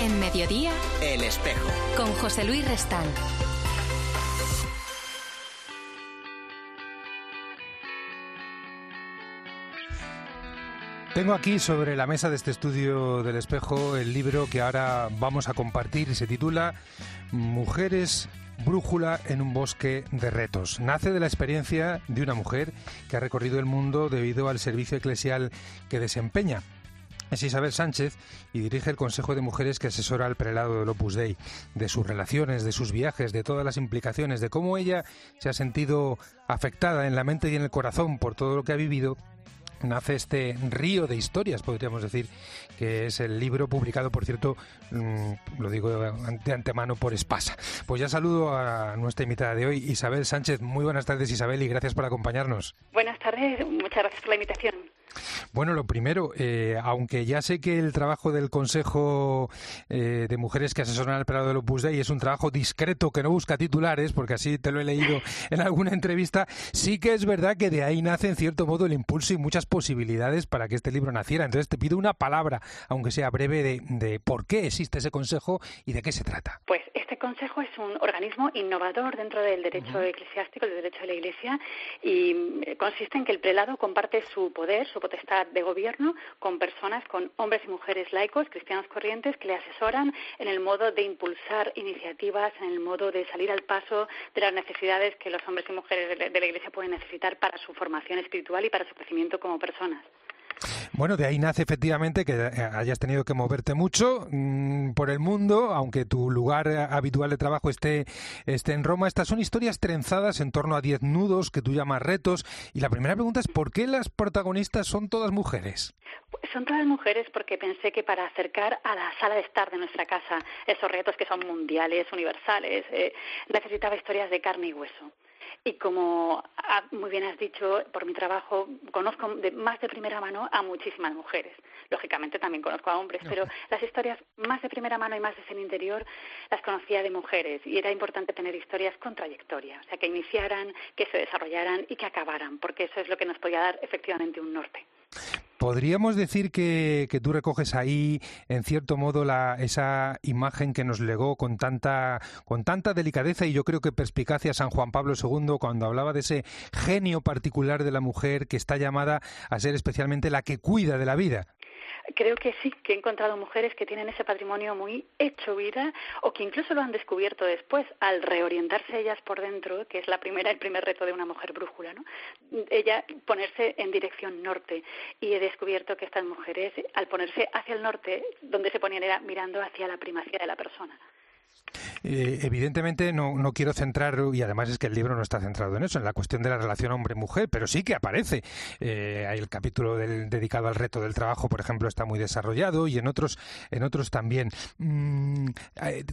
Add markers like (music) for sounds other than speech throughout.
En mediodía, El espejo. con José Luis Restán. Tengo aquí sobre la mesa de este estudio del espejo el libro que ahora vamos a compartir y se titula Mujeres Brújula en un bosque de retos. Nace de la experiencia de una mujer que ha recorrido el mundo debido al servicio eclesial que desempeña. Es Isabel Sánchez y dirige el Consejo de Mujeres que asesora al prelado del Opus Dei, de sus relaciones, de sus viajes, de todas las implicaciones, de cómo ella se ha sentido afectada en la mente y en el corazón por todo lo que ha vivido nace este río de historias, podríamos decir, que es el libro publicado, por cierto, mm, lo digo de antemano por Espasa. Pues ya saludo a nuestra invitada de hoy, Isabel Sánchez. Muy buenas tardes, Isabel, y gracias por acompañarnos. Buenas tardes, muchas gracias por la invitación. Bueno, lo primero, eh, aunque ya sé que el trabajo del Consejo eh, de Mujeres que asesoran al Prado del Opus Dei es un trabajo discreto que no busca titulares, porque así te lo he leído (laughs) en alguna entrevista, sí que es verdad que de ahí nace en cierto modo el impulso y muchas posibilidades para que este libro naciera. Entonces te pido una palabra, aunque sea breve, de, de por qué existe ese Consejo y de qué se trata. Pues este consejo es un organismo innovador dentro del derecho eclesiástico, del derecho de la Iglesia, y eh, consiste en que el prelado comparte su poder, su potestad de gobierno con personas, con hombres y mujeres laicos, cristianos corrientes, que le asesoran en el modo de impulsar iniciativas, en el modo de salir al paso de las necesidades que los hombres y mujeres de la Iglesia pueden necesitar para su formación espiritual y para su crecimiento como personas. Bueno, de ahí nace efectivamente que eh, hayas tenido que moverte mucho mmm, por el mundo, aunque tu lugar habitual de trabajo esté, esté en Roma. Estas son historias trenzadas en torno a diez nudos que tú llamas retos. Y la primera pregunta es, ¿por qué las protagonistas son todas mujeres? Pues son todas mujeres porque pensé que para acercar a la sala de estar de nuestra casa esos retos que son mundiales, universales, eh, necesitaba historias de carne y hueso. Y como muy bien has dicho, por mi trabajo conozco de, más de primera mano a muchísimas mujeres. Lógicamente también conozco a hombres, pero las historias más de primera mano y más desde el interior las conocía de mujeres. Y era importante tener historias con trayectoria, o sea, que iniciaran, que se desarrollaran y que acabaran, porque eso es lo que nos podía dar efectivamente un norte. Podríamos decir que, que, tú recoges ahí, en cierto modo, la, esa imagen que nos legó con tanta, con tanta delicadeza y yo creo que perspicacia San Juan Pablo II cuando hablaba de ese genio particular de la mujer que está llamada a ser especialmente la que cuida de la vida. Creo que sí, que he encontrado mujeres que tienen ese patrimonio muy hecho vida o que incluso lo han descubierto después al reorientarse ellas por dentro, que es la primera, el primer reto de una mujer brújula, ¿no? Ella ponerse en dirección norte y he descubierto que estas mujeres al ponerse hacia el norte, donde se ponían era mirando hacia la primacía de la persona. Eh, evidentemente no, no, quiero centrar, y además es que el libro no está centrado en eso, en la cuestión de la relación hombre-mujer, pero sí que aparece. Eh, el capítulo del, dedicado al reto del trabajo, por ejemplo, está muy desarrollado y en otros, en otros también. Mm,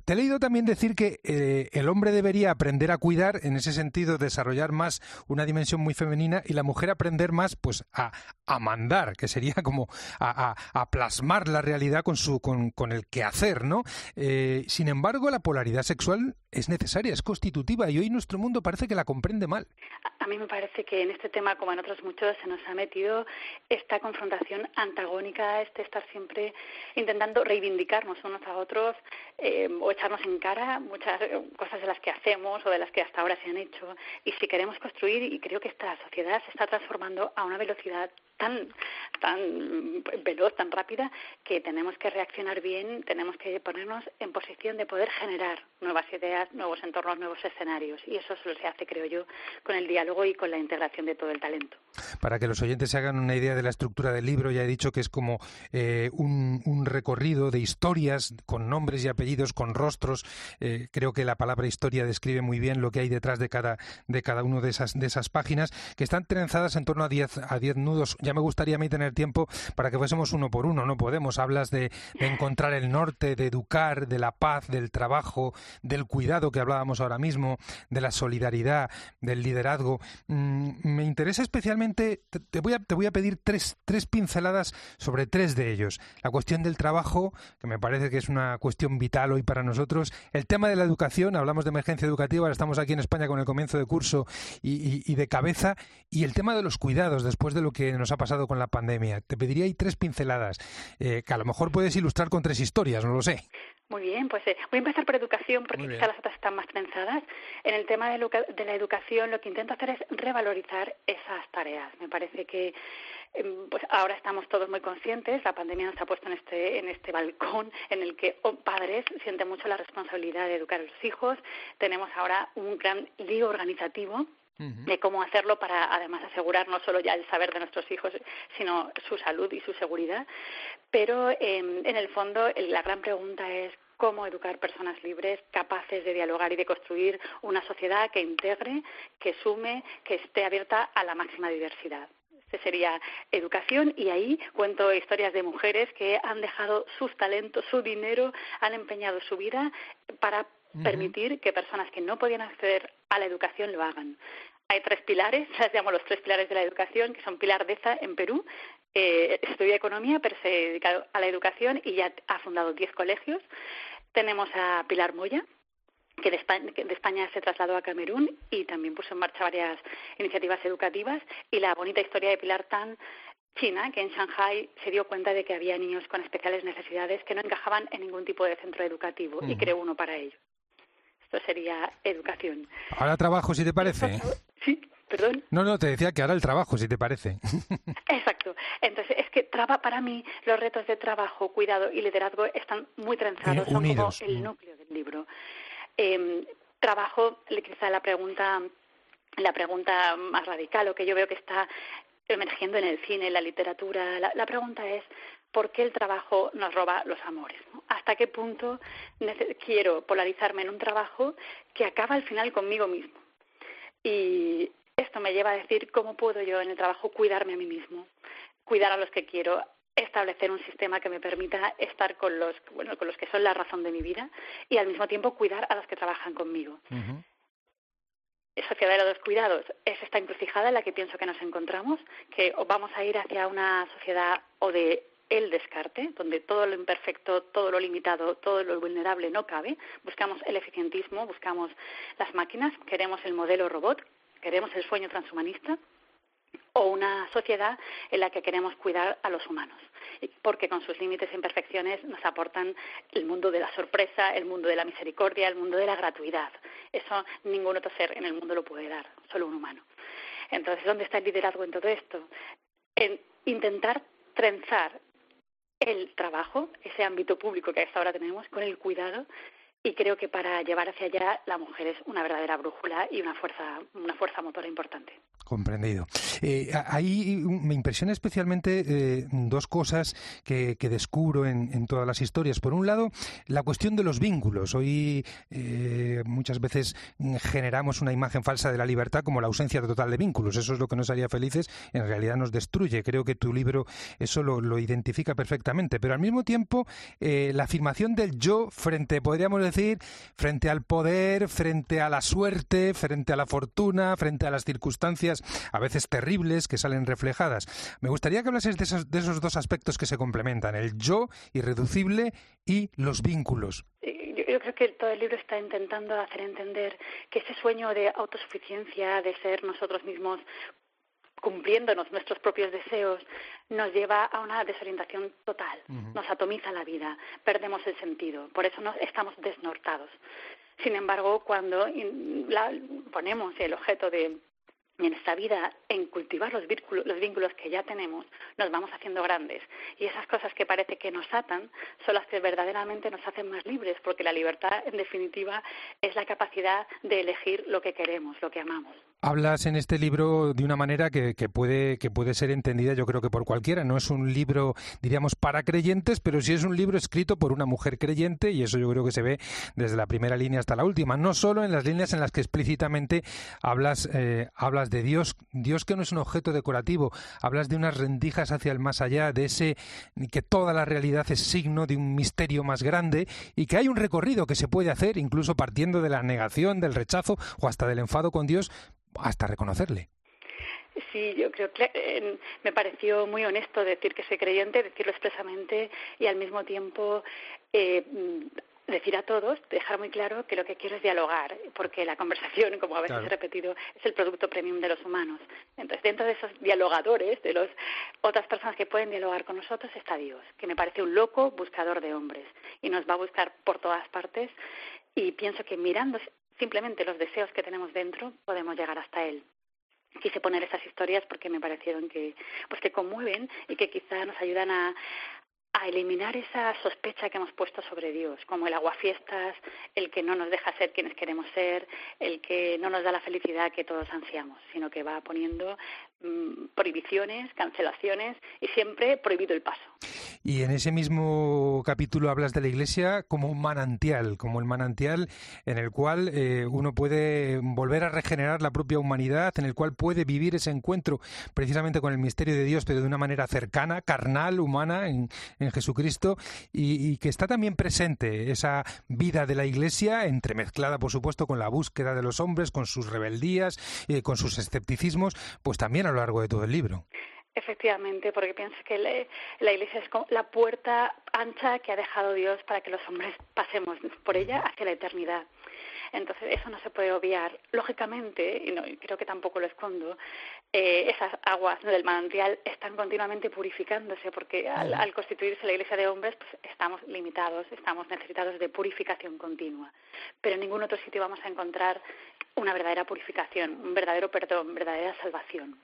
te he leído también decir que eh, el hombre debería aprender a cuidar, en ese sentido, desarrollar más una dimensión muy femenina y la mujer aprender más pues a, a mandar, que sería (laughs) como a, a, a, plasmar la realidad con, su, con, con el quehacer, ¿no? sin embargo, la polaridad sexual es necesaria, es constitutiva y hoy nuestro mundo parece que la comprende mal. A mí me parece que en este tema, como en otros muchos, se nos ha metido esta confrontación antagónica, este estar siempre intentando reivindicarnos unos a otros eh, o echarnos en cara muchas cosas de las que hacemos o de las que hasta ahora se han hecho. Y si queremos construir, y creo que esta sociedad se está transformando a una velocidad tan, tan veloz, tan rápida, que tenemos que reaccionar bien, tenemos que ponernos en posición de poder generar nuevas ideas, nuevos entornos, nuevos escenarios. Y eso solo se hace, creo yo, con el diálogo y con la integración de todo el talento. Para que los oyentes se hagan una idea de la estructura del libro, ya he dicho que es como eh, un, un, recorrido de historias con nombres y apellidos, con rostros. Eh, creo que la palabra historia describe muy bien lo que hay detrás de cada, de cada una de esas, de esas páginas, que están trenzadas en torno a diez, a diez nudos. Ya me gustaría a mí tener tiempo para que fuésemos uno por uno. No podemos. Hablas de, encontrar el norte, de educar, de la paz, del trabajo, del cuidado que hablábamos ahora mismo, de la solidaridad, del liderazgo. Mm, me interesa especialmente, te, voy a, te voy a pedir tres, tres pinceladas sobre tres de ellos. La cuestión del trabajo, que me parece que es una cuestión vital hoy para nosotros. El tema de la educación, hablamos de emergencia educativa, ahora estamos aquí en España con el comienzo de curso y, y, y de cabeza. Y el tema de los cuidados, después de lo que nos ha pasado con la pandemia. Te pediría ahí tres pinceladas, eh, que a lo mejor puedes ilustrar con tres historias, no lo sé. Muy bien, pues eh, voy a empezar por educación porque quizás las otras están más trenzadas. En el tema de, de, la educación lo que intento hacer es revalorizar esas tareas. Me parece que em, pues ahora estamos todos muy conscientes, la pandemia nos ha puesto en este, en este balcón en el que oh, padres sienten mucho la responsabilidad de educar a los hijos. Tenemos ahora un gran lío organizativo de cómo hacerlo para además asegurar no solo ya el saber de nuestros hijos, sino su salud y su seguridad. Pero em, en el fondo la gran pregunta es cómo educar personas libres, capaces de dialogar y de construir una sociedad que integre, que sume, que esté abierta a la máxima diversidad. Este sería educación y ahí cuento historias de mujeres que han dejado sus talentos, su dinero, han empeñado su vida para permitir que personas que no podían acceder a la educación lo hagan. Hay tres pilares, (laughs) las llamo los tres pilares de la educación, que son Pilar Deza en Perú, eh, estudia economía, pero se dedica a la educación y ya ha fundado diez colegios. Tenemos a Pilar Moya, que de, España, que de España, se trasladó a Camerún y también puso en marcha varias iniciativas educativas. Y la bonita historia de Pilar Tan, China, que en Shanghai se dio cuenta de que había niños con especiales necesidades que no encajaban en ningún tipo de centro educativo y creó uno para ellos. Esto sería educación. Ahora trabajo, si te parece. Sí, perdón. No, no, te decía que ahora el trabajo, si te parece. (laughs) Exacto. Entonces, es que para mí los retos de trabajo, cuidado y liderazgo están muy trenzados, son como el núcleo del libro. Eh, trabajo, quizá la pregunta, la pregunta más radical o que yo veo que está emergiendo en el cine, en la literatura, la pregunta es por qué el trabajo nos roba los amores. ¿Hasta qué punto quiero polarizarme en un trabajo que acaba al final conmigo mismo? Y esto me lleva a decir cómo puedo yo en el trabajo cuidarme a mí mismo, cuidar a los que quiero, establecer un sistema que me permita estar con los, bueno, con los que son la razón de mi vida y al mismo tiempo cuidar a los que trabajan conmigo. Sociedad de los Cuidados es esta encrucijada en la que pienso que nos encontramos, que vamos a ir hacia una sociedad o de el descarte, donde todo lo imperfecto, todo lo limitado, todo lo vulnerable no cabe. Buscamos el eficientismo, buscamos las máquinas, queremos el modelo robot, queremos el sueño transhumanista o una sociedad en la que queremos cuidar a los humanos, porque con sus límites e imperfecciones nos aportan el mundo de la sorpresa, el mundo de la misericordia, el mundo de la gratuidad. Eso ningún otro ser en el mundo lo puede dar, solo un humano. Entonces, ¿dónde está el liderazgo en todo esto? En intentar trenzar el trabajo, ese ámbito público que hasta ahora tenemos, con el cuidado y creo que para llevar hacia allá la mujer es una verdadera brújula y una fuerza, una fuerza motora importante. Comprendido. Eh, ahí me impresiona especialmente eh, dos cosas que, descubro en, todas las historias. Por un lado, la cuestión de los vínculos. Hoy eh, muchas veces generamos una imagen falsa de la libertad como la ausencia total de vínculos. Eso es lo que nos haría felices, en realidad nos destruye. Creo que tu libro eso lo, lo identifica perfectamente. Pero al mismo tiempo, la afirmación del yo frente, podríamos decir, frente al poder, frente a la suerte, frente a la fortuna, frente a las circunstancias a veces terribles que salen reflejadas. Me gustaría que hablases de esos, de esos dos aspectos que se complementan, el yo irreducible y los vínculos. Yo creo que todo el libro está intentando hacer entender que ese sueño de autosuficiencia, de ser nosotros mismos cumpliéndonos nuestros propios deseos, nos lleva a una desorientación total, nos atomiza la vida, perdemos el sentido, por eso estamos desnortados. Sin embargo, cuando ponemos el objeto de en esta vida, en cultivar los vínculos, los vínculos que ya tenemos, nos vamos haciendo grandes. Y esas cosas que parece que nos atan son las que verdaderamente nos hacen más libres, porque la libertad, en definitiva, es la capacidad de elegir lo que queremos, lo que amamos. Hablas en este libro de una manera que, puede, que puede ser entendida yo creo que por cualquiera. No es un libro, diríamos, para creyentes, pero sí es un libro escrito por una mujer creyente y eso yo creo que se ve desde la primera línea hasta la última. No solo en las líneas en las que explícitamente hablas, eh, hablas de Dios, Dios que no es un objeto decorativo, hablas de unas rendijas hacia el más allá, de ese que toda la realidad es signo de un misterio más grande y que hay un recorrido que se puede hacer incluso partiendo de la negación, del rechazo o hasta del enfado con Dios hasta reconocerle. Sí, yo creo que eh, me pareció muy honesto decir que soy creyente, decirlo expresamente y al mismo tiempo eh, decir a todos, dejar muy claro que lo que quiero es dialogar, porque la conversación, como a veces he repetido, es el producto premium de los humanos. Entonces, dentro de esos dialogadores, de las otras personas que pueden dialogar con nosotros, está Dios, que me parece un loco buscador de hombres y nos va a buscar por todas partes. Y pienso que mirando simplemente los deseos que tenemos dentro, podemos llegar hasta Él. Quise poner esas historias porque me parecieron que pues que conmueven y que quizá nos ayudan a, a eliminar esa sospecha que hemos puesto sobre Dios, como el aguafiestas, el que no nos deja ser quienes queremos ser, el que no nos da la felicidad que todos ansiamos, sino que va poniendo mm, prohibiciones, cancelaciones y siempre prohibido el paso. Y en ese mismo capítulo hablas de la Iglesia como un manantial, como el manantial en el cual eh, uno puede volver a regenerar la propia humanidad, en el cual puede vivir ese encuentro precisamente con el misterio de Dios, pero de una manera cercana, carnal, humana, en, Jesucristo, y, que está también presente esa vida de la Iglesia, entremezclada, por supuesto, con la búsqueda de los hombres, con sus rebeldías, y con sus escepticismos, pues también a lo largo de todo el libro. Efectivamente, porque pienso que la Iglesia es como la puerta ancha que ha dejado Dios para que los hombres pasemos por ella hacia la eternidad. Entonces, eso no se puede obviar. Lógicamente, y, no, creo que tampoco lo escondo, eh, esas aguas del manantial están continuamente purificándose, porque al, al, constituirse la iglesia de hombres, pues estamos limitados, estamos necesitados de purificación continua. Pero en ningún otro sitio vamos a encontrar una verdadera purificación, un verdadero perdón, verdadera salvación.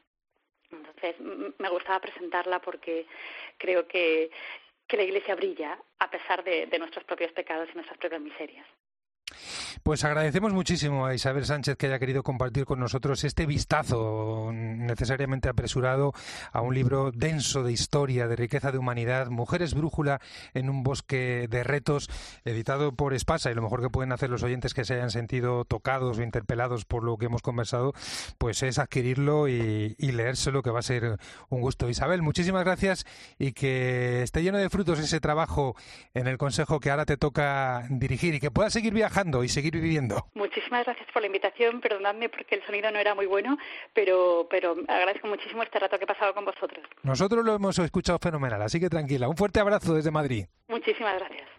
Entonces, me gustaba presentarla porque creo que, que la Iglesia brilla a pesar de, de nuestros propios pecados y nuestras propias miserias. Pues agradecemos muchísimo a Isabel Sánchez que haya querido compartir con nosotros este vistazo necesariamente apresurado a un libro denso de historia, de riqueza de humanidad, Mujeres Brújula en un bosque de retos, editado por Espasa. Y lo mejor que pueden hacer los oyentes que se hayan sentido tocados o interpelados por lo que hemos conversado, pues es adquirirlo y, y leérselo, que va a ser un gusto. Isabel, muchísimas gracias y que esté lleno de frutos ese trabajo en el Consejo que ahora te toca dirigir y que puedas seguir viajando y seguir viviendo. Muchísimas gracias por la invitación. Perdonadme porque el sonido no era muy bueno, pero, pero agradezco muchísimo este rato que he pasado con vosotros. Nosotros lo hemos escuchado fenomenal, así que tranquila. Un fuerte abrazo desde Madrid. Muchísimas gracias.